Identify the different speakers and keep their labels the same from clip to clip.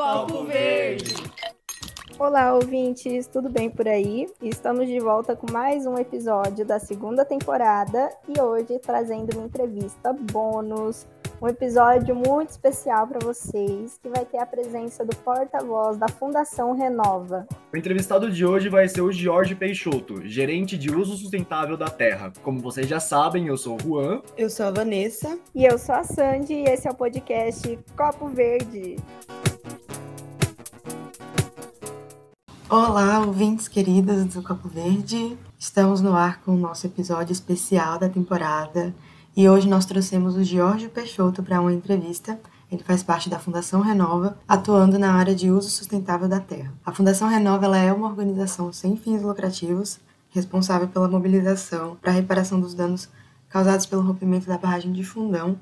Speaker 1: Copo Verde.
Speaker 2: Olá, ouvintes, tudo bem por aí? Estamos de volta com mais um episódio da segunda temporada e hoje trazendo uma entrevista bônus, um episódio muito especial para vocês, que vai ter a presença do porta-voz da Fundação Renova.
Speaker 3: O entrevistado de hoje vai ser o Jorge Peixoto, gerente de uso sustentável da terra. Como vocês já sabem, eu sou o Juan.
Speaker 4: Eu sou a Vanessa.
Speaker 2: E eu sou a Sandy e esse é o podcast Copo Verde.
Speaker 4: Olá, ouvintes queridas do Copo Verde. Estamos no ar com o nosso episódio especial da temporada e hoje nós trouxemos o Jorge Peixoto para uma entrevista. Ele faz parte da Fundação Renova, atuando na área de uso sustentável da terra. A Fundação Renova é uma organização sem fins lucrativos, responsável pela mobilização para a reparação dos danos causados pelo rompimento da barragem de Fundão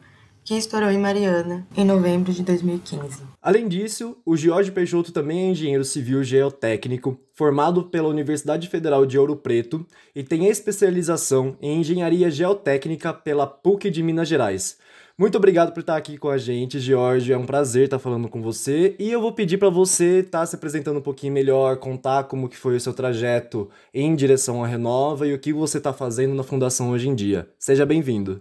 Speaker 4: que estourou em Mariana em novembro de 2015.
Speaker 3: Além disso, o Jorge Peixoto também é engenheiro civil geotécnico, formado pela Universidade Federal de Ouro Preto e tem especialização em engenharia geotécnica pela PUC de Minas Gerais. Muito obrigado por estar aqui com a gente, Jorge. É um prazer estar falando com você. E eu vou pedir para você estar se apresentando um pouquinho melhor, contar como que foi o seu trajeto em direção à Renova e o que você está fazendo na Fundação hoje em dia. Seja bem-vindo.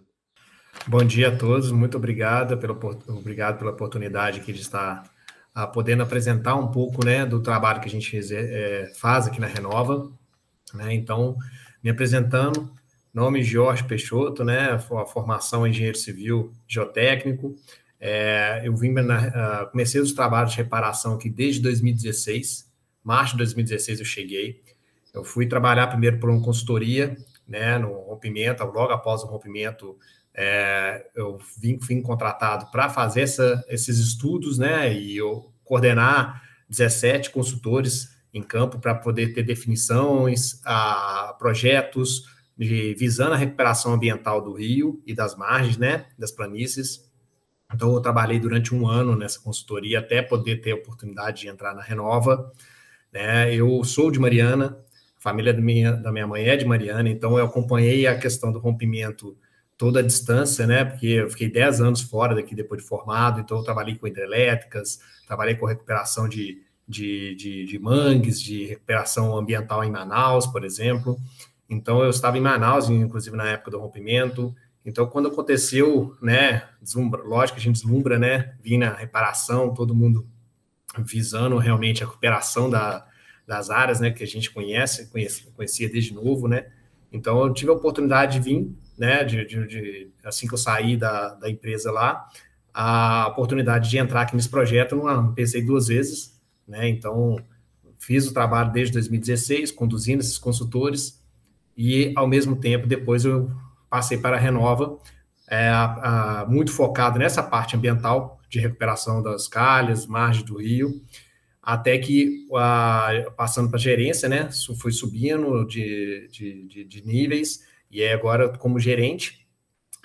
Speaker 5: Bom dia a todos, muito obrigado pela, obrigado pela oportunidade aqui de estar a, ah, podendo apresentar um pouco né, do trabalho que a gente é, faz aqui na Renova. Né? Então, me apresentando, nome Jorge Peixoto, né, a formação em engenheiro civil geotécnico. É, eu vim na, uh, comecei os trabalhos de reparação aqui desde 2016, março de 2016 eu cheguei. Eu fui trabalhar primeiro por uma consultoria, né, no rompimento, logo após o rompimento é, eu vim, vim contratado para fazer essa, esses estudos, né? E eu coordenar 17 consultores em campo para poder ter definições, a, projetos de, visando a recuperação ambiental do rio e das margens, né? Das planícies. Então, eu trabalhei durante um ano nessa consultoria até poder ter a oportunidade de entrar na Renova. Né? Eu sou de Mariana, a família da minha, da minha mãe é de Mariana, então eu acompanhei a questão do rompimento toda a distância, né? Porque eu fiquei 10 anos fora daqui depois de formado, então eu trabalhei com hidrelétricas, trabalhei com recuperação de, de, de, de, mangues, de recuperação ambiental em Manaus, por exemplo. Então eu estava em Manaus, inclusive na época do rompimento. Então, quando aconteceu, né? Deslumbra, lógico que a gente deslumbra, né? Vim na reparação, todo mundo visando realmente a recuperação da, das áreas, né? Que a gente conhece, conhecia, conhecia desde novo, né? Então, eu tive a oportunidade de vir né, de, de, de, assim que eu saí da, da empresa lá, a oportunidade de entrar aqui nesse projeto, não pensei duas vezes, né, então fiz o trabalho desde 2016, conduzindo esses consultores, e ao mesmo tempo, depois eu passei para a Renova, é, a, a, muito focado nessa parte ambiental, de recuperação das calhas, margens do rio, até que, a, passando para a gerência, né, fui subindo de, de, de, de níveis, e é agora como gerente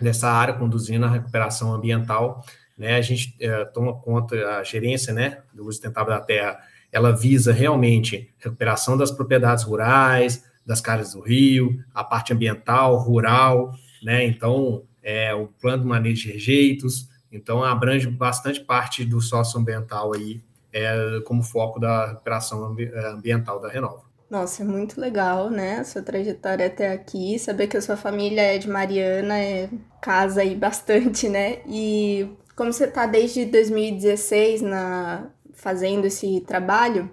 Speaker 5: dessa área, conduzindo a recuperação ambiental, né, a gente é, toma conta, a gerência, né, do uso sustentável da terra, ela visa realmente recuperação das propriedades rurais, das calhas do rio, a parte ambiental, rural, né, então, é, o plano de manejo de rejeitos, então abrange bastante parte do socioambiental aí, é, como foco da recuperação ambiental da Renova.
Speaker 2: Nossa, é muito legal, né? A sua trajetória até aqui. Saber que a sua família é de Mariana, é casa aí bastante, né? E como você está desde 2016 na, fazendo esse trabalho,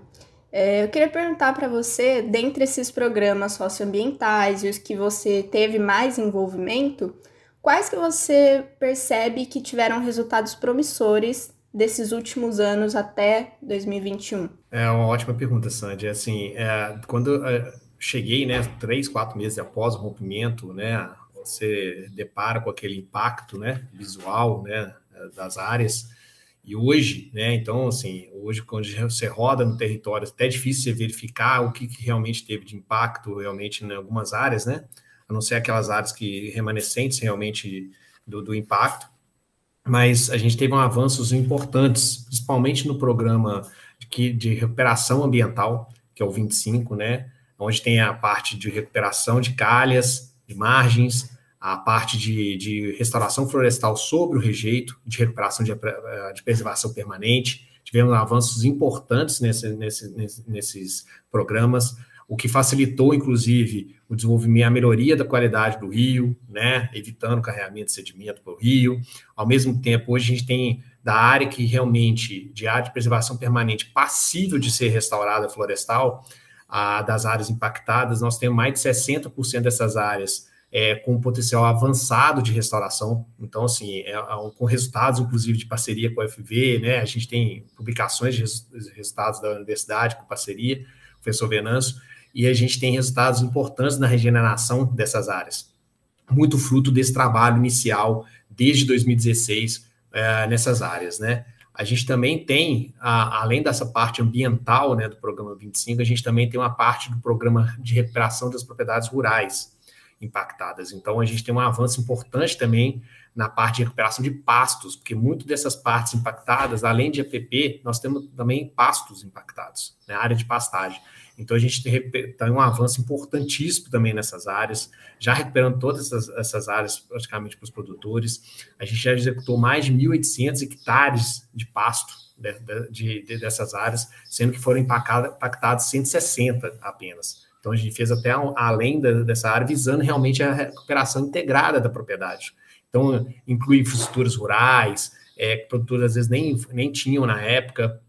Speaker 2: é, eu queria perguntar para você, dentre esses programas socioambientais e os que você teve mais envolvimento, quais que você percebe que tiveram resultados promissores desses últimos anos até 2021?
Speaker 5: É uma ótima pergunta, Sandy. Assim, é, quando é, cheguei, né, três, quatro meses após o rompimento, né, você depara com aquele impacto, né, visual, né, das áreas. E hoje, né, então, assim, hoje quando você roda no território, é até difícil você verificar o que, que realmente teve de impacto realmente em algumas áreas, né, a não ser aquelas áreas que remanescentes realmente do, do impacto mas a gente teve um avanços importantes, principalmente no programa de, de recuperação ambiental, que é o 25, né? Onde tem a parte de recuperação de calhas, de margens, a parte de, de restauração florestal sobre o rejeito, de recuperação de, de preservação permanente, tivemos avanços importantes nesse, nesse, nesses programas, o que facilitou, inclusive, o desenvolvimento, a melhoria da qualidade do rio, né, evitando carregamento de sedimento para o rio. Ao mesmo tempo, hoje a gente tem da área que realmente, de área de preservação permanente passível de ser restaurada florestal, a, das áreas impactadas, nós temos mais de 60% dessas áreas é, com potencial avançado de restauração. Então, assim, é, é, com resultados, inclusive, de parceria com a UFV, né? A gente tem publicações de resultados da universidade com parceria, professor Venâncio, e a gente tem resultados importantes na regeneração dessas áreas. Muito fruto desse trabalho inicial, desde 2016, é, nessas áreas, né? A gente também tem, a, além dessa parte ambiental, né, do programa 25, a gente também tem uma parte do programa de recuperação das propriedades rurais, impactadas. Então, a gente tem um avanço importante também na parte de recuperação de pastos, porque muito dessas partes impactadas, além de APP, nós temos também pastos impactados, né, área de pastagem. Então, a gente tem um avanço importantíssimo também nessas áreas, já recuperando todas essas, essas áreas praticamente para os produtores. A gente já executou mais de 1.800 hectares de pasto de, de, de, dessas áreas, sendo que foram impactados 160 apenas. Então, a gente fez até além dessa área, visando realmente a recuperação integrada da propriedade. Então, inclui infraestruturas rurais, é, produtores às vezes nem, nem tinham na época,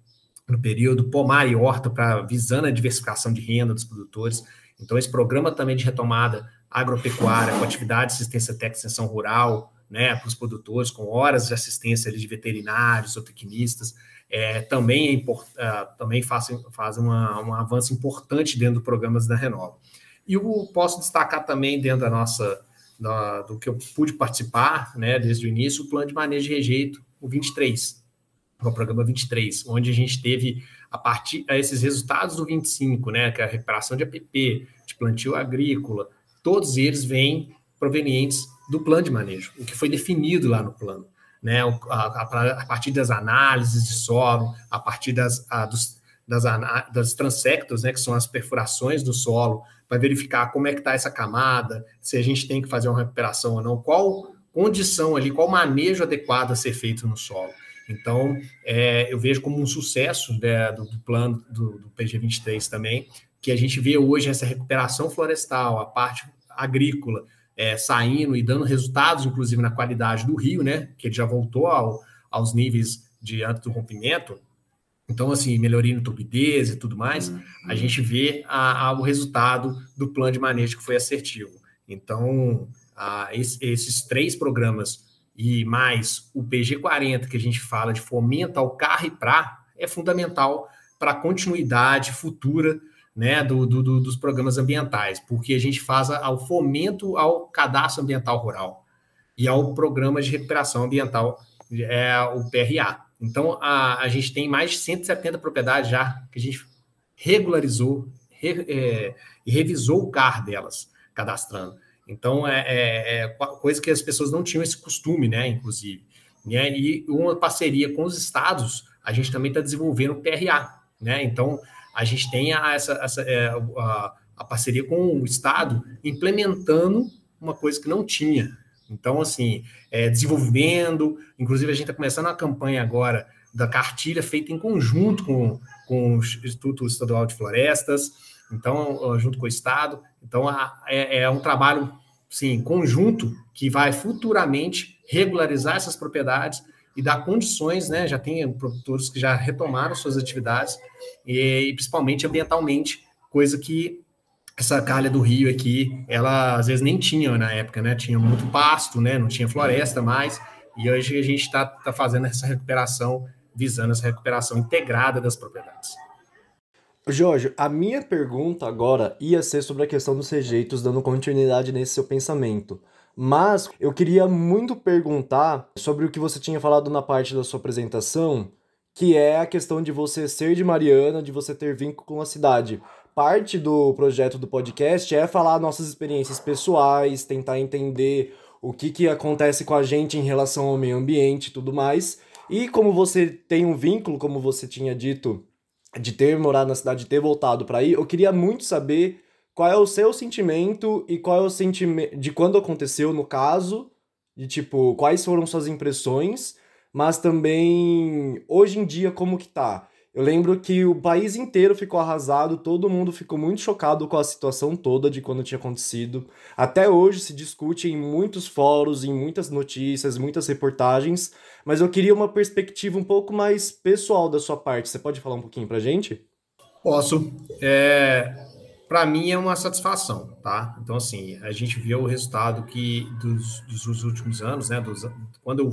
Speaker 5: no período, pomar e horta, para visando a diversificação de renda dos produtores. Então, esse programa também de retomada agropecuária, com atividade de assistência técnica extensão rural, né, para os produtores, com horas de assistência de veterinários ou tecnistas, é, também, é import, uh, também fazem, fazem uma, um avanço importante dentro dos programas da Renova. E eu posso destacar também dentro da nossa, da, do que eu pude participar, né, desde o início, o plano de manejo de rejeito, o 23, o programa 23, onde a gente teve, a partir esses resultados do 25, né, que é a recuperação de APP, de plantio agrícola, todos eles vêm provenientes do plano de manejo, o que foi definido lá no plano né, a, a, partir das análises de solo, a partir das, a, dos, das, das transectos, né, que são as perfurações do solo, para verificar como é que está essa camada, se a gente tem que fazer uma recuperação ou não, qual condição ali, qual manejo adequado a ser feito no solo. Então, é, eu vejo como um sucesso né, do, do, plano do, do PG23 também, que a gente vê hoje essa recuperação florestal, a parte agrícola, é, saindo e dando resultados, inclusive na qualidade do rio, né? Que ele já voltou ao, aos níveis de antes do rompimento. Então, assim, melhoria em turbidez e tudo mais, uhum. a gente vê a, a, o resultado do plano de manejo que foi assertivo. Então, a, esse, esses três programas e mais o PG40, que a gente fala de fomento ao carro e pra, é fundamental para a continuidade futura né, do, do, dos programas ambientais, porque a gente faz ao fomento ao cadastro ambiental rural e ao programa de recuperação ambiental, é, o PRA. Então, a, a gente tem mais de 170 propriedades já que a gente regularizou re, é, e revisou o CAR delas, cadastrando. Então, é, é, é, coisa que as pessoas não tinham esse costume, né, inclusive. Né? E uma parceria com os estados, a gente também está desenvolvendo o PRA, né? Então, a gente tem a, essa, essa é, a, a, parceria com o Estado implementando uma coisa que não tinha. Então, assim, é, desenvolvendo, inclusive a gente está começando a campanha agora da cartilha feita em conjunto com, com o Instituto Estadual de Florestas, então, junto com o Estado. Então, a, é, é um trabalho, sim, conjunto que vai futuramente regularizar essas propriedades e dar condições, né? Já tem produtores que já retomaram suas atividades, e, e principalmente ambientalmente, coisa que essa calha do rio aqui, ela às vezes nem tinha na época, né? Tinha muito pasto, né? Não tinha floresta mais, e hoje a gente está tá fazendo essa recuperação, visando essa recuperação integrada das propriedades.
Speaker 3: Jorge, a minha pergunta agora ia ser sobre a questão dos rejeitos, dando continuidade nesse seu pensamento. Mas eu queria muito perguntar sobre o que você tinha falado na parte da sua apresentação, que é a questão de você ser de Mariana, de você ter vínculo com a cidade. Parte do projeto do podcast é falar nossas experiências pessoais, tentar entender o que, que acontece com a gente em relação ao meio ambiente e tudo mais. E como você tem um vínculo, como você tinha dito, de ter morado na cidade, de ter voltado para aí, eu queria muito saber qual é o seu sentimento e qual é o sentimento de quando aconteceu no caso, de tipo, quais foram suas impressões, mas também hoje em dia como que tá. Eu lembro que o país inteiro ficou arrasado, todo mundo ficou muito chocado com a situação toda de quando tinha acontecido. Até hoje se discute em muitos fóruns, em muitas notícias, muitas reportagens, mas eu queria uma perspectiva um pouco mais pessoal da sua parte. Você pode falar um pouquinho pra gente?
Speaker 5: Posso. É, para mim é uma satisfação, tá? Então, assim, a gente vê o resultado que dos, dos últimos anos, né? Dos, quando eu,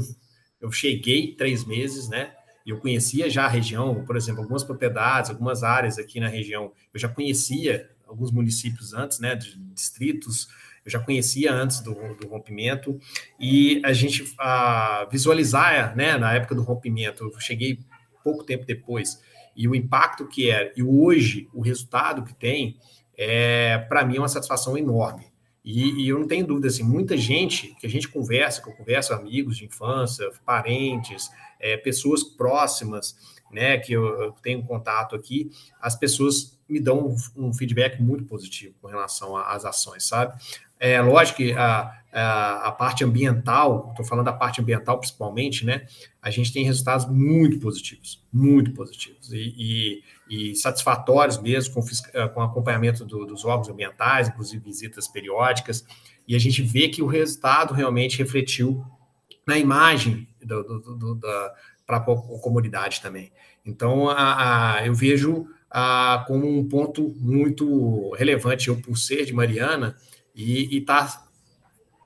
Speaker 5: eu cheguei três meses, né? eu conhecia já a região, por exemplo, algumas propriedades, algumas áreas aqui na região, eu já conhecia alguns municípios antes, né, de distritos, eu já conhecia antes do, do rompimento, e a gente a visualizar, né, na época do rompimento, eu cheguei pouco tempo depois, e o impacto que é, e hoje, o resultado que tem, é, para mim, é uma satisfação enorme. E, e, eu não tenho dúvida, assim, muita gente que a gente conversa, que eu converso, amigos de infância, parentes, é, pessoas próximas, né, que eu, eu, tenho contato aqui, as pessoas me dão um, um feedback muito positivo com relação às ações, sabe? É lógico que a, a, a parte ambiental, estou falando da parte ambiental principalmente, né? A gente tem resultados muito positivos, muito positivos e, e, e satisfatórios mesmo, com, com acompanhamento do, dos órgãos ambientais, inclusive visitas periódicas, e a gente vê que o resultado realmente refletiu na imagem do, do, da, para a comunidade também. Então, a, a eu vejo a, como um ponto muito relevante, eu por ser de Mariana, e estar tá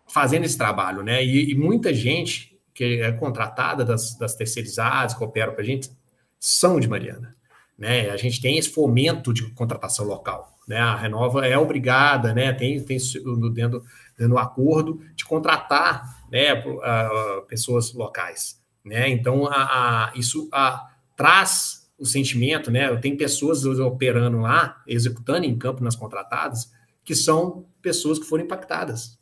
Speaker 5: fazendo esse trabalho, né? E, e, muita gente que é contratada das, das terceirizadas, que operam para a gente, são de Mariana. Né? A gente tem esse fomento de contratação local. Né? A Renova é obrigada, né? tem, tem dentro, dentro do acordo de contratar né, pessoas locais. Né? Então, a, a isso a, traz o sentimento, né? Tem pessoas operando lá, executando em campo nas contratadas, que são pessoas que foram impactadas.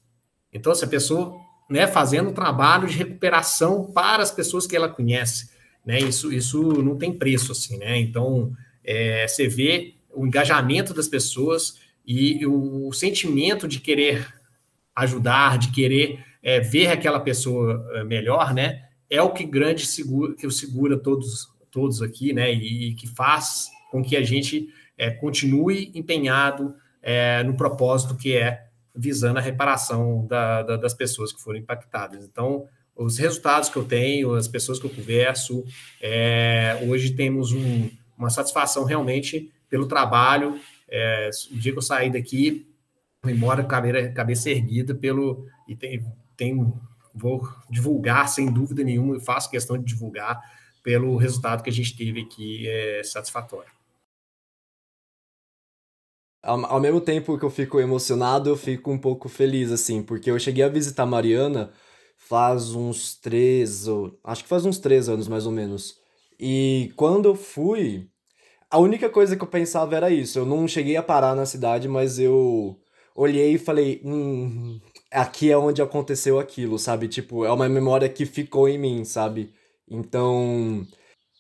Speaker 5: Então, essa pessoa né, fazendo trabalho de recuperação para as pessoas que ela conhece. Né? Isso, isso não tem preço, assim, né? Então, é, você vê o engajamento das pessoas e o, sentimento de querer ajudar, de querer é, ver aquela pessoa é, melhor, né? É o que grande segura, que segura todos, todos aqui, né? E, e que faz com que a gente é, continue empenhado é, no propósito que é visando a reparação da, da, das pessoas que foram impactadas. Então, os resultados que eu tenho, as pessoas que eu converso, é, hoje temos um, uma satisfação realmente pelo trabalho. É, o dia que eu saí daqui, embora cabeça, cabeça erguida pelo e tem, tem vou divulgar sem dúvida nenhuma e faço questão de divulgar pelo resultado que a gente teve aqui é satisfatório.
Speaker 3: Ao, ao mesmo tempo que eu fico emocionado, eu fico um pouco feliz, assim, porque eu cheguei a visitar Mariana faz uns três, acho que faz uns três anos mais ou menos. E quando eu fui, a única coisa que eu pensava era isso. Eu não cheguei a parar na cidade, mas eu olhei e falei, hum, aqui é onde aconteceu aquilo, sabe? Tipo, é uma memória que ficou em mim, sabe? Então,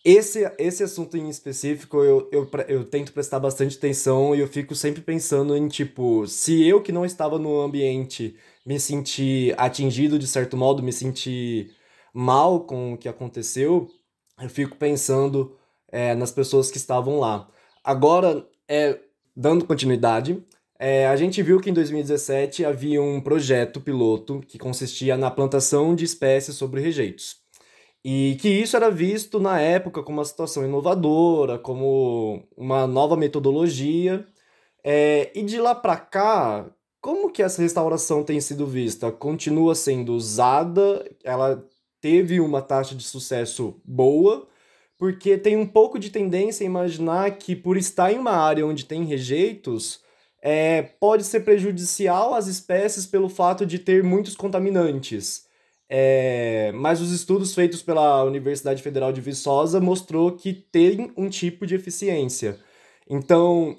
Speaker 3: esse, esse assunto em específico, eu, eu, eu tento prestar bastante atenção e eu fico sempre pensando em, tipo, se eu que não estava no ambiente me senti atingido de certo modo, me senti mal com o que aconteceu, eu fico pensando é, nas pessoas que estavam lá. Agora, é, dando continuidade, é, a gente viu que em 2017 havia um projeto piloto que consistia na plantação de espécies sobre rejeitos. E que isso era visto na época como uma situação inovadora, como uma nova metodologia. É, e de lá para cá, como que essa restauração tem sido vista? Continua sendo usada? Ela teve uma taxa de sucesso boa? Porque tem um pouco de tendência a imaginar que por estar em uma área onde tem rejeitos, é, pode ser prejudicial às espécies pelo fato de ter muitos contaminantes. É, mas os estudos feitos pela Universidade Federal de Viçosa mostrou que tem um tipo de eficiência. Então,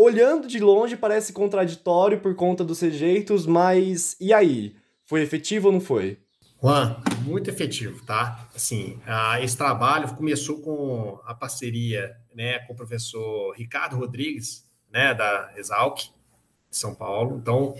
Speaker 3: olhando de longe parece contraditório por conta dos rejeitos, mas e aí? Foi efetivo ou não foi?
Speaker 5: Juan, muito efetivo, tá? Assim, esse trabalho começou com a parceria né, com o professor Ricardo Rodrigues, né, da Exalc, de São Paulo. Então,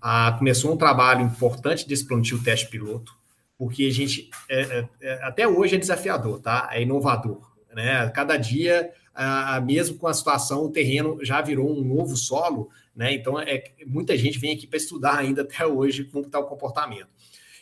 Speaker 5: ah, começou um trabalho importante desse plantio teste piloto, porque a gente, é, é, é, até hoje é desafiador, tá? É inovador, né? Cada dia, a, mesmo com a situação, o terreno já virou um novo solo, né? Então, é, muita gente vem aqui para estudar ainda até hoje como está o comportamento.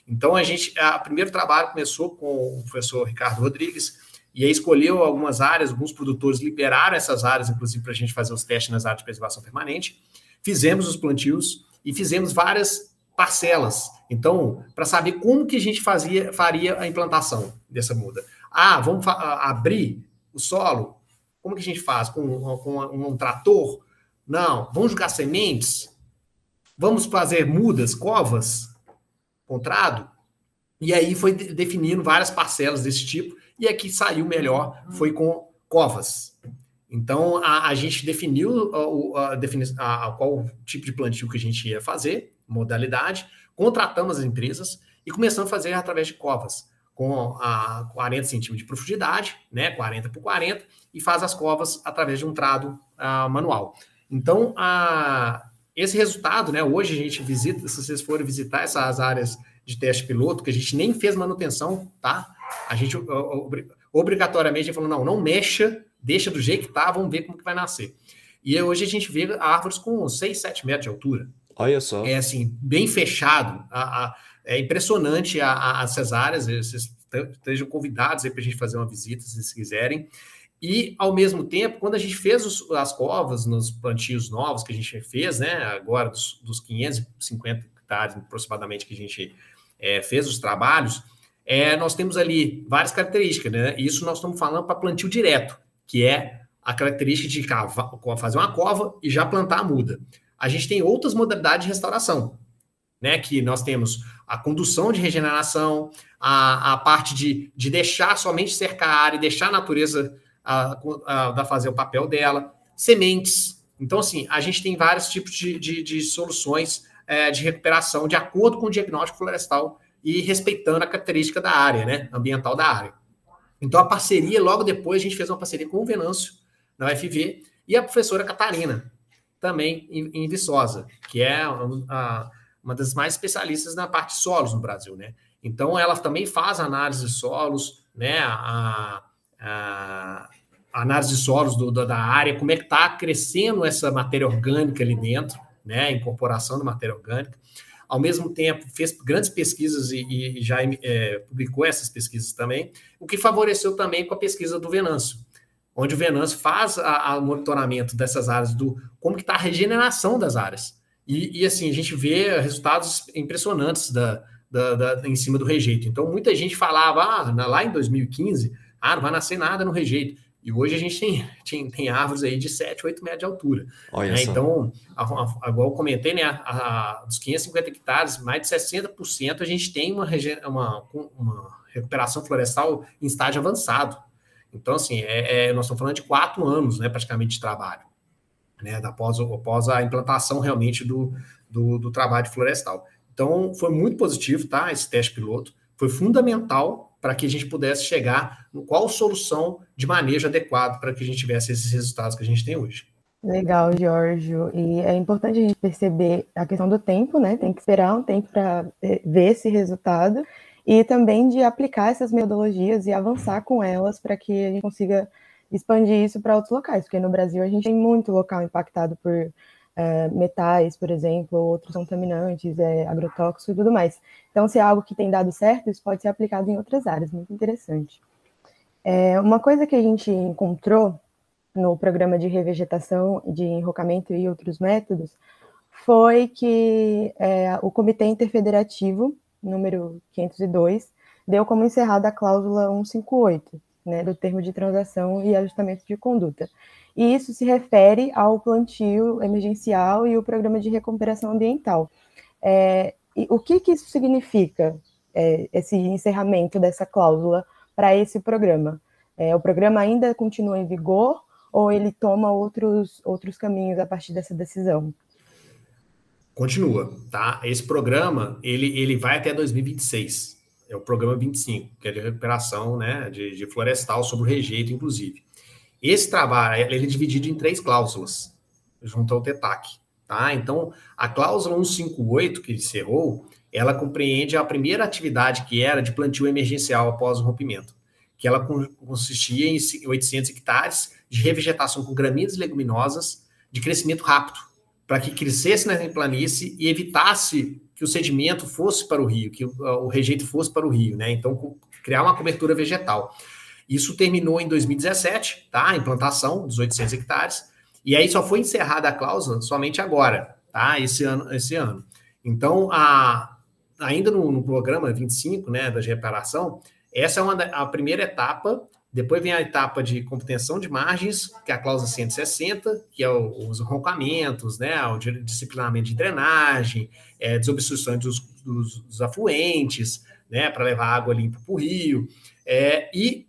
Speaker 5: Então, a gente, o primeiro trabalho começou com o professor Ricardo Rodrigues, e aí escolheu algumas áreas, alguns produtores liberaram essas áreas, inclusive, para a gente fazer os testes nas áreas de preservação permanente. Fizemos os plantios e fizemos várias parcelas. Então, para saber como que a gente fazia, faria a implantação dessa muda. Ah, vamos abrir o solo? Como que a gente faz? Com, com um, trator? Não. Vamos jogar sementes? Vamos fazer mudas, covas? Contrado? E aí foi definindo várias parcelas desse tipo e aqui saiu melhor foi com covas. Então, a, a gente definiu a, a, a, qual tipo de plantio que a gente ia fazer, modalidade, contratamos as empresas e começamos a fazer através de covas, com a 40 centímetros de profundidade, né, 40 por 40, e faz as covas através de um trado uh, manual. Então, a, esse resultado, né, hoje a gente visita, se vocês forem visitar essas áreas de teste piloto, que a gente nem fez manutenção, tá? A gente obrigatoriamente falou, não, não mexa, deixa do jeito que tá, vamos ver como que vai nascer. E hoje a gente vê árvores com 6, 7 metros de altura.
Speaker 3: Olha só.
Speaker 5: É assim, bem fechado. A, a, é impressionante a, a, essas áreas. Vocês estejam convidados aí para a gente fazer uma visita, se vocês quiserem. E, ao mesmo tempo, quando a gente fez os, as covas nos plantios novos que a gente fez, né, agora dos, dos 550 hectares aproximadamente que a gente é, fez os trabalhos, é, nós temos ali várias características, né? Isso nós estamos falando para plantio direto, que é a característica de fazer uma cova e já plantar a muda. A gente tem outras modalidades de restauração, né? Que nós temos a condução de regeneração, a, a parte de, de deixar somente cercar a área deixar a natureza a, a, a fazer o papel dela, sementes. Então, assim, a gente tem vários tipos de, de, de soluções é, de recuperação de acordo com o diagnóstico florestal e respeitando a característica da área, né, ambiental da área. Então, a parceria, logo depois, a gente fez uma parceria com o Venâncio, na UFV, e a professora Catarina, também em, em Viçosa, que é a, uma das mais especialistas na parte de solos no Brasil, né? Então, ela também faz análise de solos, né, a, a, a análise de solos do, da área, como é que está crescendo essa matéria orgânica ali dentro, né, a incorporação da matéria orgânica ao mesmo tempo fez grandes pesquisas e, e já é, publicou essas pesquisas também, o que favoreceu também com a pesquisa do Venâncio, onde o Venâncio faz o monitoramento dessas áreas, do como está a regeneração das áreas. E, e, assim, a gente vê resultados impressionantes da, da, da, em cima do rejeito. Então, muita gente falava, ah, lá em 2015, ah, não vai nascer nada no rejeito. E hoje a gente tem, tem, tem árvores aí de 7, 8 metros de altura. Né? Então, igual eu comentei, né, a, a, dos 550 hectares, mais de 60% a gente tem uma, uma, uma recuperação florestal em estágio avançado. Então, assim, é, é, nós estamos falando de quatro anos, né, praticamente, de trabalho, né, após, após a implantação realmente do, do, do trabalho florestal. Então, foi muito positivo, tá, esse teste piloto, foi fundamental para que a gente pudesse chegar no qual solução de manejo adequado para que a gente tivesse esses resultados que a gente tem hoje.
Speaker 4: Legal, Jorge. E é importante a gente perceber a questão do tempo, né? Tem que esperar um tempo para ver esse resultado e também de aplicar essas metodologias e avançar com elas para que a gente consiga expandir isso para outros locais, porque no Brasil a gente tem muito local impactado por é, metais, por exemplo, ou outros contaminantes, é, agrotóxicos e tudo mais. Então, se é algo que tem dado certo, isso pode ser aplicado em outras áreas, muito interessante. É, uma coisa que a gente encontrou no programa de revegetação, de enrocamento e outros métodos, foi que é, o Comitê Interfederativo, número 502, deu como encerrada a cláusula 158, né, do termo de transação e ajustamento de conduta e isso se refere ao plantio emergencial e o programa de recuperação ambiental. É, o que, que, isso significa, é, esse encerramento dessa cláusula para esse programa? É, o programa ainda continua em vigor ou ele toma outros, outros caminhos a partir dessa decisão?
Speaker 5: Continua, tá? Esse programa, ele, ele vai até 2026. É o programa 25, que é de recuperação né, de, de florestal sobre o rejeito, inclusive. Esse trabalho ele é dividido em três cláusulas, junto ao TETAC. Tá? Então, a cláusula 158, que encerrou, ela compreende a primeira atividade que era de plantio emergencial após o rompimento, que ela consistia em 800 hectares de revegetação com gramíneas e leguminosas de crescimento rápido, para que crescesse na planície e evitasse que o sedimento fosse para o rio, que o, rejeito fosse para o rio, né? Então, criar uma cobertura vegetal. Isso terminou em 2017, tá? A implantação dos 800 hectares. E aí só foi encerrada a cláusula somente agora, tá? Esse ano, esse ano. Então, a, ainda no, no, programa 25, né, da reparação, essa é uma, a primeira etapa. Depois vem a etapa de compensão de margens, que é a cláusula 160, que é o, os roncamentos, né, o disciplinamento de drenagem, é, desobstrução dos, dos, dos afluentes, né, para levar água limpa para o rio. É, e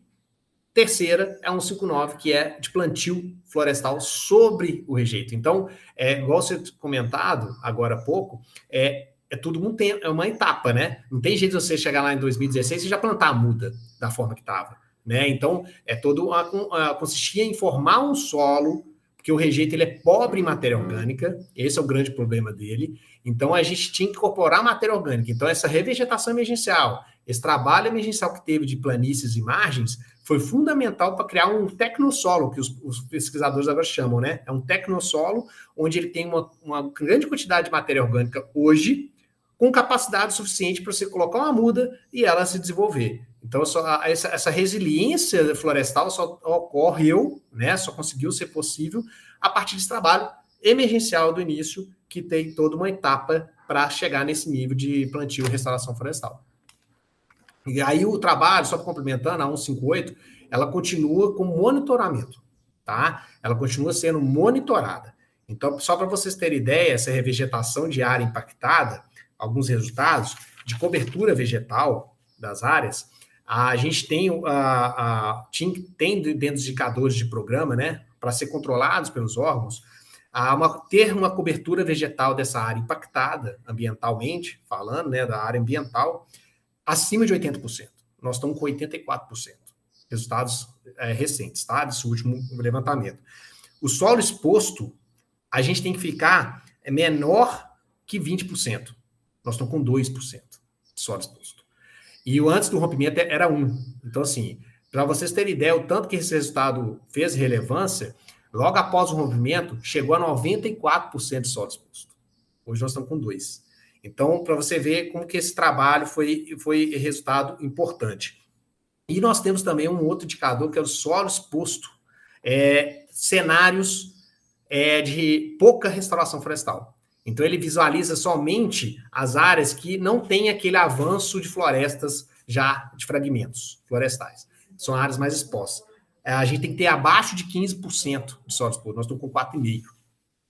Speaker 5: terceira é um 59, que é de plantio florestal sobre o rejeito. Então, é, igual você comentado agora há pouco, é, é tudo um tempo, é uma etapa, né? Não tem jeito de você chegar lá em 2016 e já plantar a muda da forma que estava, né? Então, é todo uma, uma, consistia em formar um solo, porque o rejeito ele é pobre em matéria orgânica, esse é o grande problema dele. Então, a gente tinha que incorporar matéria orgânica. Então, essa revegetação emergencial, esse trabalho emergencial que teve de planícies e margens, foi fundamental para criar um tecnossolo, que os, os, pesquisadores agora chamam, né? É um tecnossolo onde ele tem uma, uma grande quantidade de matéria orgânica hoje, com capacidade suficiente para você colocar uma muda e ela se desenvolver. Então, só, essa, essa, resiliência florestal só ocorreu, né, só conseguiu ser possível a partir desse trabalho emergencial do início, que tem toda uma etapa para chegar nesse nível de plantio e restauração florestal. E aí o trabalho, só complementando, a 158, ela continua com monitoramento, tá? Ela continua sendo monitorada. Então, só para vocês terem ideia, essa revegetação de área impactada, alguns resultados de cobertura vegetal das áreas, a gente tem, a, a, tem dentro dos indicadores de programa, né, para ser controlados pelos órgãos, a uma, ter uma cobertura vegetal dessa área impactada ambientalmente, falando né, da área ambiental, acima de 80%. Nós estamos com 84%. Resultados é, recentes, tá? Desse último levantamento. O solo exposto, a gente tem que ficar é menor que 20%. Nós estamos com 2% de solo exposto. E o antes do rompimento era 1. Então, assim, para vocês terem ideia, o tanto que esse resultado fez relevância, logo após o rompimento, chegou a 94% de solo exposto. Hoje nós estamos com 2%. Então, para você ver como que esse trabalho foi, foi resultado importante. E nós temos também um outro indicador, que é o solo exposto. É, cenários é, de pouca restauração florestal. Então ele visualiza somente as áreas que não têm aquele avanço de florestas já de fragmentos florestais. São áreas mais expostas. É, a gente tem que ter abaixo de 15% de solo exposto. Nós estamos com 4,5%.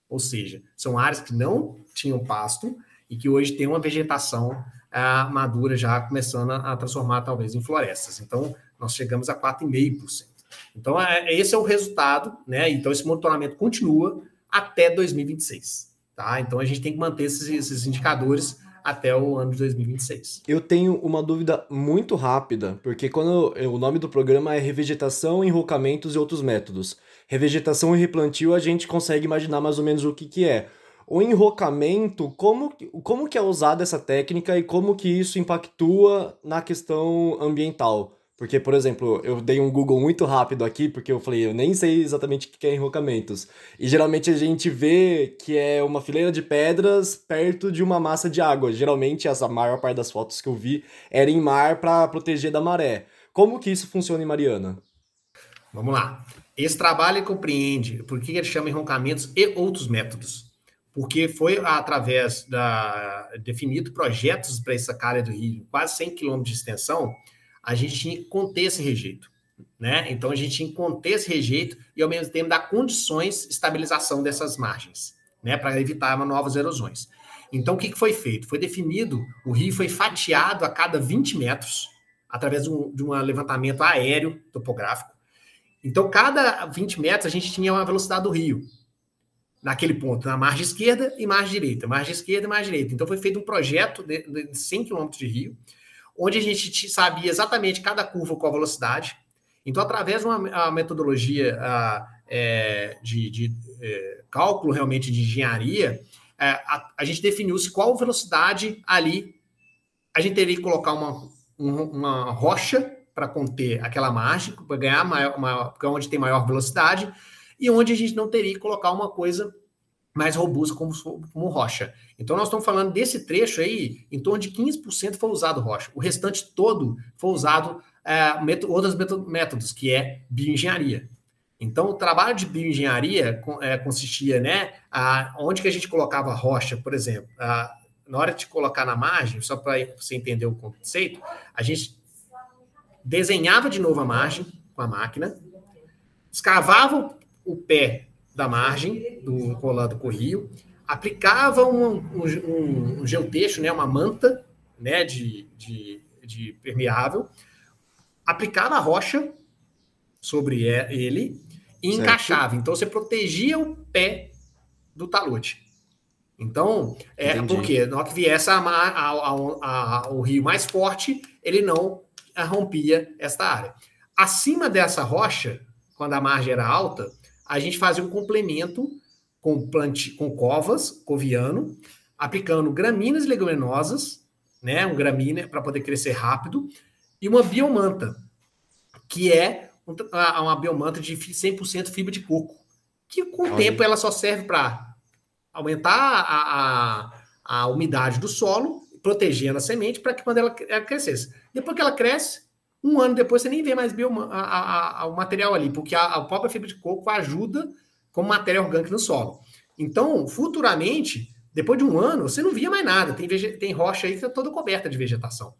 Speaker 5: Ou seja, são áreas que não tinham pasto e que hoje tem uma vegetação ah, madura já começando a, transformar talvez em florestas. Então, nós chegamos a 4,5%. Então, é, esse é o resultado, né? Então, esse monitoramento continua até 2026. Tá? Então a gente tem que manter esses, esses indicadores até o ano de 2026.
Speaker 3: Eu tenho uma dúvida muito rápida, porque quando eu, o nome do programa é Revegetação, Enrocamentos e Outros Métodos. Revegetação e replantio a gente consegue imaginar mais ou menos o que, que é. O enrocamento, como, como que é usada essa técnica e como que isso impactua na questão ambiental? Porque, por exemplo, eu dei um Google muito rápido aqui, porque eu falei, eu nem sei exatamente o que é enrocamentos. E geralmente a gente vê que é uma fileira de pedras perto de uma massa de água. Geralmente, essa maior parte das fotos que eu vi era em mar para proteger da maré. Como que isso funciona em Mariana?
Speaker 5: Vamos lá. Esse trabalho compreende por que ele chama enroncamentos e outros métodos. Porque foi através da definido projetos para essa área do rio, quase 100 quilômetros de extensão, a gente tinha que conter esse rejeito. Né? Então a gente tinha que conter esse rejeito e ao mesmo tempo dar condições de estabilização dessas margens, né? Para evitar novas erosões. Então o que, foi feito? Foi definido, o rio foi fatiado a cada 20 metros, através de um, de um levantamento aéreo topográfico. Então, cada 20 metros a gente tinha uma velocidade do rio, naquele ponto, na margem esquerda e margem direita, margem esquerda e margem direita. Então, foi feito um projeto de, de 100 quilômetros de rio, onde a gente sabia exatamente cada curva com a velocidade. Então, através de uma metodologia a, é, de, de é, cálculo realmente de engenharia, é, a, a, gente definiu-se qual velocidade ali a gente teria que colocar uma, uma rocha para conter aquela margem, para ganhar maior, maior, onde tem maior velocidade, e onde a gente não teria que colocar uma coisa mais robusta como, como rocha. Então, nós estamos falando desse trecho aí, em torno de 15% foi usado rocha. O restante todo foi usado é, método, outros métodos, que é bioengenharia. Então, o trabalho de bioengenharia é, consistia, né, a, onde que a gente colocava rocha, por exemplo, a, na hora de colocar na margem, só para você entender o conceito, a gente desenhava de novo a margem com a máquina, escavava o pé da margem do colado com o rio, aplicava um, um, um geotexto, né, uma manta né, de, de, de permeável, aplicava a rocha sobre ele e certo. encaixava. Então você protegia o pé do talute. Então, é Entendi. porque na hora que viesse a, a, a, o rio mais forte, ele não rompia esta área. Acima dessa rocha, quando a margem era alta, a gente fazia um complemento com, plante, com covas, coviano, aplicando gramíneas leguminosas, né, um gramínea para poder crescer rápido, e uma biomanta, que é uma biomanta de 100% fibra de coco, que com o tempo ela só serve para aumentar a, a, a, umidade do solo, protegendo a semente para que quando ela, ela crescesse. Depois que ela cresce, um ano depois você nem vê mais bioma, a, a, o material ali, porque a, a própria fibra de coco ajuda como matéria orgânica no solo. Então, futuramente, depois de um ano, você não via mais nada. Tem, tem rocha aí que está toda coberta de vegetação.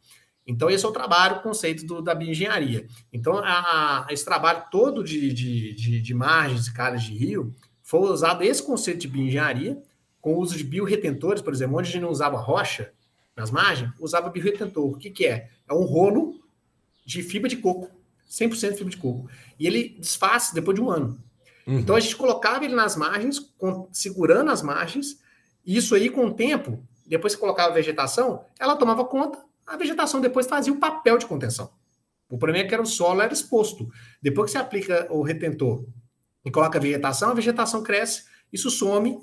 Speaker 5: Então, esse é o trabalho, o conceito do, da bioengenharia. Então, a, a, esse trabalho todo de, de, de, de margens e calhas de rio foi usado esse conceito de bioengenharia, com o uso de biorretentores, por exemplo, onde a gente não usava rocha nas margens, usava biorretentor. O que, que é? É um rolo de fibra de coco, 100% fibra de coco. E ele desfaz depois de um ano. Uhum. Então, a gente colocava ele nas margens, com, segurando as margens, e isso aí, com o tempo, depois que colocava a vegetação, ela tomava conta a vegetação depois fazia o papel de contenção. O problema é que era o solo era exposto. Depois que você aplica o retentor e coloca a vegetação, a vegetação cresce, isso some.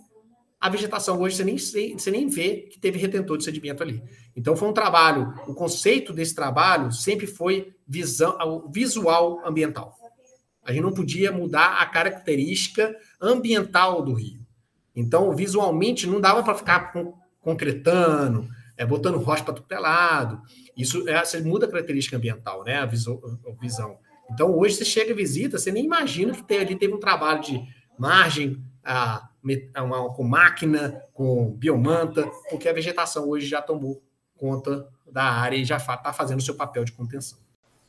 Speaker 5: A vegetação hoje você nem, você nem vê que teve retentor de sedimento ali. Então foi um trabalho, o conceito desse trabalho sempre foi visão, visual ambiental. A gente não podia mudar a característica ambiental do rio. Então, visualmente, não dava para ficar concretando, é, botando rocha para tudo é lado. Isso é, você muda a característica ambiental, né? A, visão, a visão. Então, hoje você chega e visita, você nem imagina que ali teve um trabalho de margem a, a uma, com máquina, com biomanta, porque a vegetação hoje já tomou conta da área e já está fazendo o seu papel de contenção.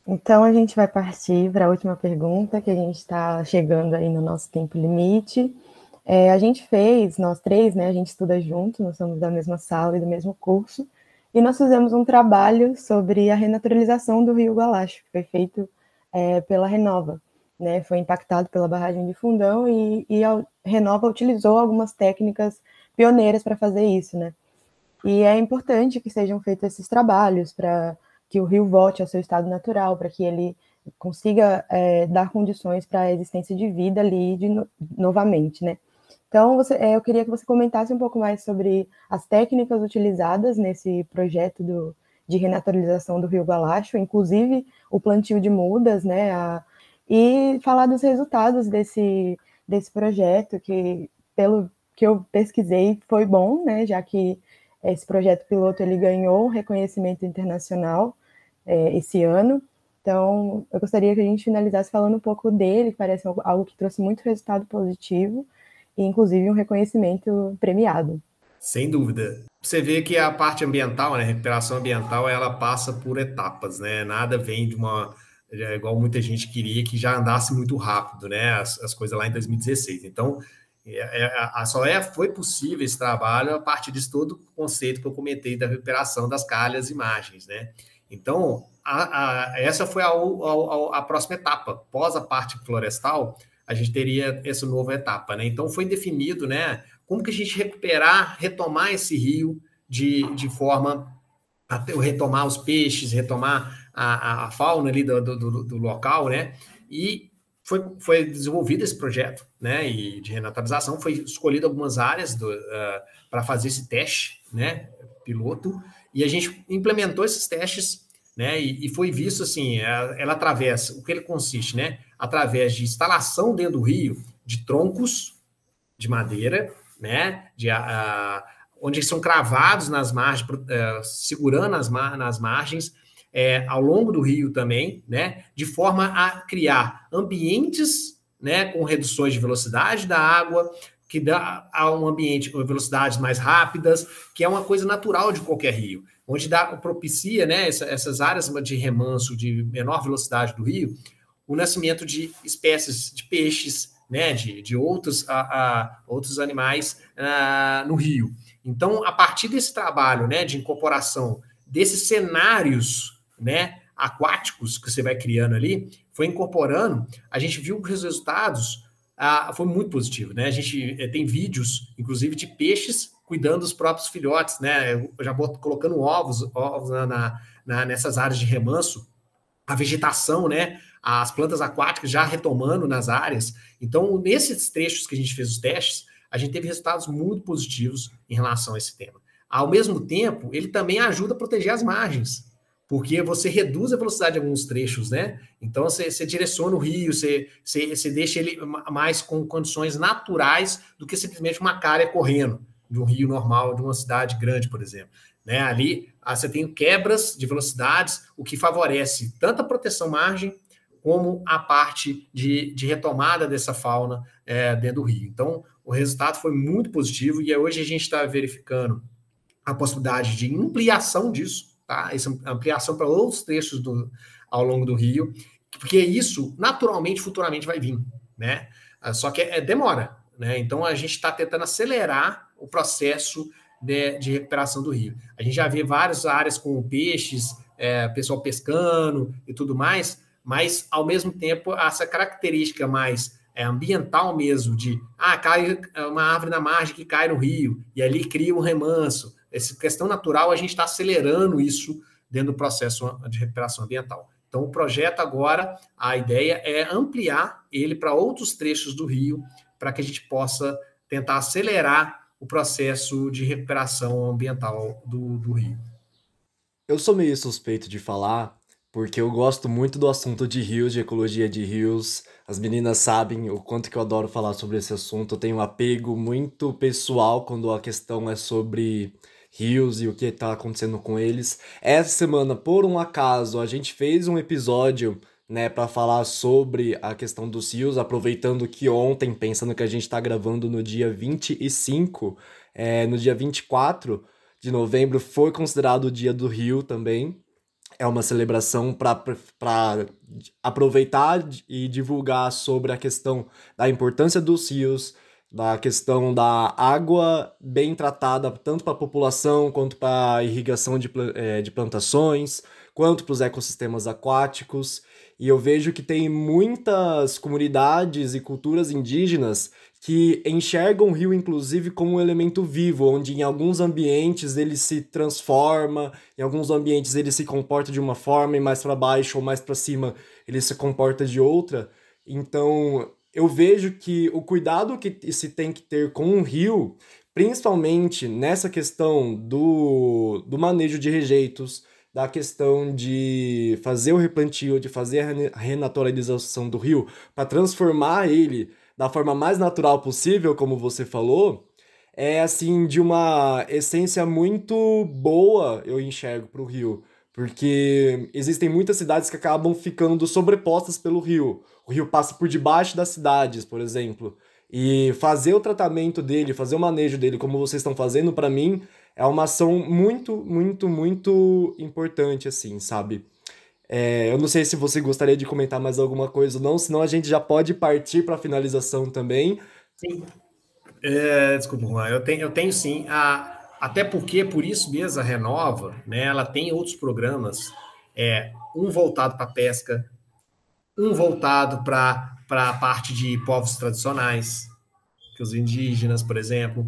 Speaker 4: Então, a gente vai partir para a última pergunta, que a gente está chegando aí no nosso tempo limite. É, a gente fez, nós três, né, a gente estuda junto, nós somos da mesma sala e do mesmo curso, e nós fizemos um trabalho sobre a renaturalização do Rio Gualacho, que foi feito é, pela Renova, né, foi impactado pela barragem de Fundão e, e a Renova utilizou algumas técnicas pioneiras para fazer isso, né, e é importante que sejam feitos esses trabalhos para que o rio volte ao seu estado natural, para que ele consiga é, dar condições para a existência de vida ali de, novamente, né? Então, você, é, eu queria que você comentasse um pouco mais sobre as técnicas utilizadas nesse projeto do, de renaturalização do Rio Galacho, inclusive o plantio de mudas, né? A, e falar dos resultados desse, desse projeto, que, pelo que eu pesquisei, foi bom, né? Já que esse projeto piloto ele ganhou reconhecimento internacional é, esse ano. Então, eu gostaria que a gente finalizasse falando um pouco dele, que parece algo que trouxe muito resultado positivo e inclusive um reconhecimento premiado.
Speaker 5: Sem dúvida. Você vê que a parte ambiental, né, a recuperação ambiental, ela passa por etapas, né? Nada vem de uma é igual muita gente queria que já andasse muito rápido, né? As, as coisas lá em 2016. Então, é, é, só é, foi possível esse trabalho a partir de todo o conceito que eu comentei da recuperação das calhas e margens, né? Então, a, a, essa foi a, a, próxima etapa. Pós a parte florestal, a gente teria essa nova etapa, né? Então foi definido, né? Como que a gente recuperar, retomar esse rio de, de forma a retomar os peixes, retomar a, a fauna ali do, do, do, local, né? E foi, foi desenvolvido esse projeto, né? E de renaturalização foi escolhido algumas áreas uh, para fazer esse teste, né? Piloto E a gente implementou esses testes, né? E, e foi visto assim, ela, ela atravessa, o que ele consiste, né? Através de instalação dentro do rio de troncos de madeira, né? De, a, onde são cravados nas margens, uh, segurando as, mar, nas margens, é, ao longo do rio também, né? De forma a criar ambientes, né? Com reduções de velocidade da água, que dá a um ambiente com velocidades mais rápidas, que é uma coisa natural de qualquer rio, onde dá, propicia né, essa, essas áreas de remanso de menor velocidade do rio, o nascimento de espécies de peixes, né, de, de outros, a, a outros animais a, no rio. Então, a partir desse trabalho né, de incorporação desses cenários né, aquáticos que você vai criando ali, foi incorporando, a gente viu que os resultados ah, foi muito positivo, né? A gente eh, tem vídeos, inclusive, de peixes cuidando dos próprios filhotes, né? já boto, colocando ovos, ovos na, na, nessas áreas de remanso, a vegetação, né? As plantas aquáticas já retomando nas áreas. Então, nesses trechos que a gente fez os testes, a gente teve resultados muito positivos em relação a esse tema. Ao mesmo tempo, ele também ajuda a proteger as margens porque você reduz a velocidade de alguns trechos, né? Então você, você direciona o rio, você, você, você, deixa ele mais com condições naturais do que simplesmente uma calha correndo de um rio normal, de uma cidade grande, por exemplo. Né? Ali ah, você tem quebras de velocidades, o que favorece tanto a proteção margem como a parte de, de retomada dessa fauna é, dentro do rio. Então, o resultado foi muito positivo e hoje a gente está verificando a possibilidade de ampliação disso tá? Essa ampliação para outros trechos do, ao longo do rio, porque isso naturalmente, futuramente vai vir, né? Ah, só que é, demora, né? Então a gente está tentando acelerar o processo de, de, recuperação do rio. A gente já vê várias áreas com peixes, é, pessoal pescando e tudo mais, mas ao mesmo tempo essa característica mais é, ambiental mesmo de ah, cai uma árvore na margem que cai no rio e ali cria um remanso essa questão natural, a gente está acelerando isso dentro do processo de recuperação ambiental. Então, o projeto agora, a ideia é ampliar ele para outros trechos do rio, para que a gente possa tentar acelerar o processo de recuperação ambiental do, do rio.
Speaker 3: Eu sou meio suspeito de falar, porque eu gosto muito do assunto de rios, de ecologia de rios. As meninas sabem o quanto que eu adoro falar sobre esse assunto. Eu tenho um apego muito pessoal quando a questão é sobre rios e o que está acontecendo com eles. Essa semana, por um acaso, a gente fez um episódio né, para falar sobre a questão dos rios, aproveitando que ontem, pensando que a gente está gravando no dia 25, é, no dia 24 de novembro, foi considerado o dia do rio também. É uma celebração para aproveitar e divulgar sobre a questão da importância dos rios, da questão da água bem tratada tanto para a população quanto para a irrigação de, é, de plantações, quanto para os ecossistemas aquáticos. E eu vejo que tem muitas comunidades e culturas indígenas que enxergam o rio, inclusive, como um elemento vivo, onde em alguns ambientes ele se transforma, em alguns ambientes ele se comporta de uma forma, e mais para baixo ou mais para cima ele se comporta de outra. Então, eu vejo que o cuidado que se tem que ter com o rio, principalmente nessa questão do, do manejo de rejeitos, da questão de fazer o replantio, de fazer a renaturalização do rio, para transformar ele da forma mais natural possível, como você falou, é assim de uma essência muito boa, eu enxergo para o rio. Porque existem muitas cidades que acabam ficando sobrepostas pelo rio. O rio passa por debaixo das cidades, por exemplo. E fazer o tratamento dele, fazer o manejo dele, como vocês estão fazendo, para mim, é uma ação muito, muito, muito importante, assim, sabe? É, eu não sei se você gostaria de comentar mais alguma coisa ou não, senão a gente já pode partir para a finalização também.
Speaker 5: Sim. É, desculpa, Juan, eu tenho, eu tenho sim. A, até porque, por isso mesmo, a Renova, né, ela tem outros programas, é, um voltado para pesca, um voltado para a parte de povos tradicionais, que os indígenas, por exemplo,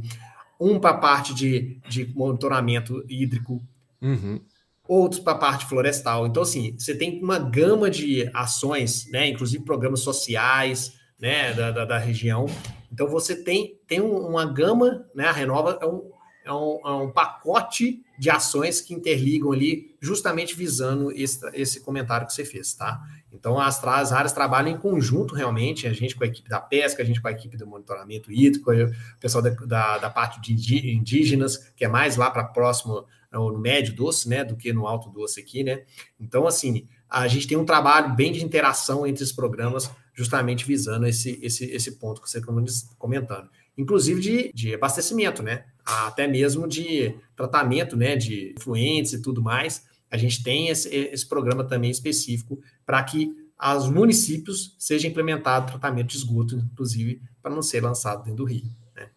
Speaker 5: um para a parte de, de monitoramento hídrico, uhum. outros para a parte florestal. Então, assim, você tem uma gama de ações, né, inclusive programas sociais, né, da, da, da região. Então, você tem, tem uma gama, né, a Renova é um, é um, é um pacote de ações que interligam ali, justamente visando esse, esse comentário que você fez, tá? Então, as, as, áreas trabalham em conjunto, realmente, a gente com a equipe da pesca, a gente com a equipe do monitoramento hídrico, o pessoal da, da, da parte de indígenas, que é mais lá para próximo, no médio doce, né, do que no alto doce aqui, né? Então, assim, a gente tem um trabalho bem de interação entre os programas, justamente visando esse, esse, esse ponto que você está comentando. Inclusive de, de abastecimento, né? Até mesmo de tratamento, né, de fluentes e tudo mais. A gente tem esse, esse programa também específico para que aos municípios seja implementado tratamento de esgoto, inclusive, para não ser lançado dentro do rio. Né?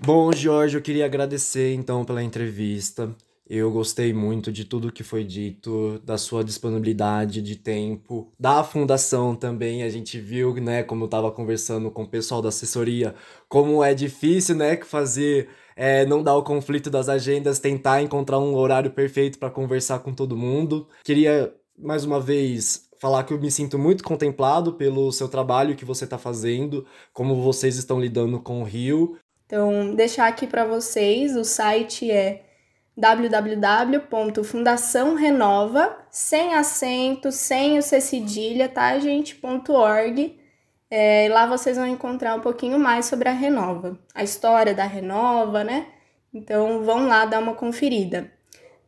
Speaker 3: Bom, Jorge, eu queria agradecer então pela entrevista. Eu gostei muito de tudo que foi dito, da sua disponibilidade de tempo, da fundação também. A gente viu, né, como eu estava conversando com o pessoal da assessoria, como é difícil, né, fazer é, não dar o conflito das agendas, tentar encontrar um horário perfeito para conversar com todo mundo. Queria mais uma vez falar que eu me sinto muito contemplado pelo seu trabalho que você está fazendo, como vocês estão lidando com o Rio.
Speaker 2: Então, deixar aqui para vocês, o site é www.fundaçãorenova, sem acento, sem o C cedilha, tá, gente? .org. É, lá vocês vão encontrar um pouquinho mais sobre a Renova, a história da Renova, né? Então vão lá dar uma conferida.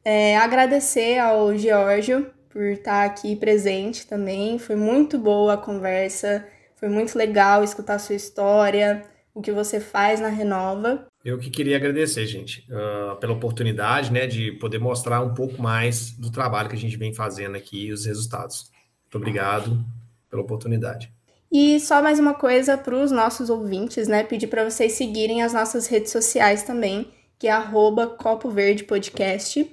Speaker 2: É, agradecer ao Giorgio por estar aqui presente também. Foi muito boa a conversa, foi muito legal escutar a sua história, o que você faz na Renova.
Speaker 5: Eu que queria agradecer, gente, uh, pela oportunidade, né, de poder mostrar um pouco mais do trabalho que a gente vem fazendo aqui e os resultados. Muito obrigado pela oportunidade.
Speaker 2: E só mais uma coisa para os nossos ouvintes, né, pedir para vocês seguirem as nossas redes sociais também, que é arroba Copo Verde Podcast.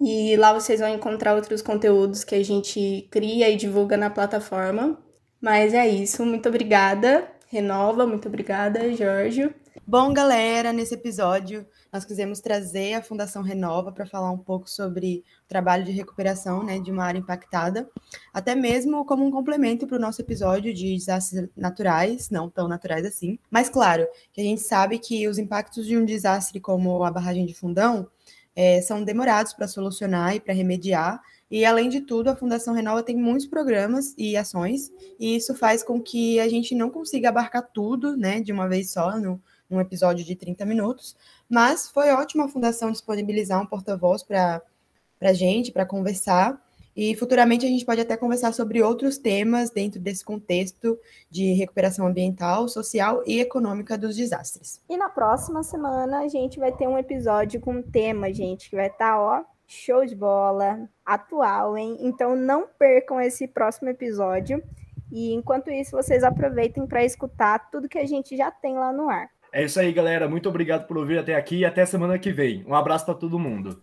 Speaker 2: E lá vocês vão encontrar outros conteúdos que a gente cria e divulga na plataforma. Mas é isso, muito obrigada, Renova, muito obrigada, Jorge.
Speaker 4: Bom, galera, nesse episódio nós quisemos trazer a Fundação Renova para falar um pouco sobre o trabalho de recuperação né, de uma área impactada, até mesmo como um complemento para o nosso episódio de desastres naturais, não tão naturais assim. Mas claro, que a gente sabe que os impactos de um desastre como a barragem de Fundão é, são demorados para solucionar e para remediar. E, além de tudo, a Fundação Renova tem muitos programas e ações, e isso faz com que a gente não consiga abarcar tudo né, de uma vez só no, num episódio de 30 minutos. Mas foi ótimo a Fundação disponibilizar um porta-voz para a gente, para conversar. E futuramente a gente pode até conversar sobre outros temas dentro desse contexto de recuperação ambiental, social e econômica dos desastres.
Speaker 2: E na próxima semana a gente vai ter um episódio com um tema, gente, que vai estar, tá, ó, show de bola, atual, hein? Então não percam esse próximo episódio. E enquanto isso, vocês aproveitem para escutar tudo que a gente já tem lá no ar.
Speaker 3: É isso aí, galera. Muito obrigado por ouvir até aqui e até semana que vem. Um abraço para todo mundo.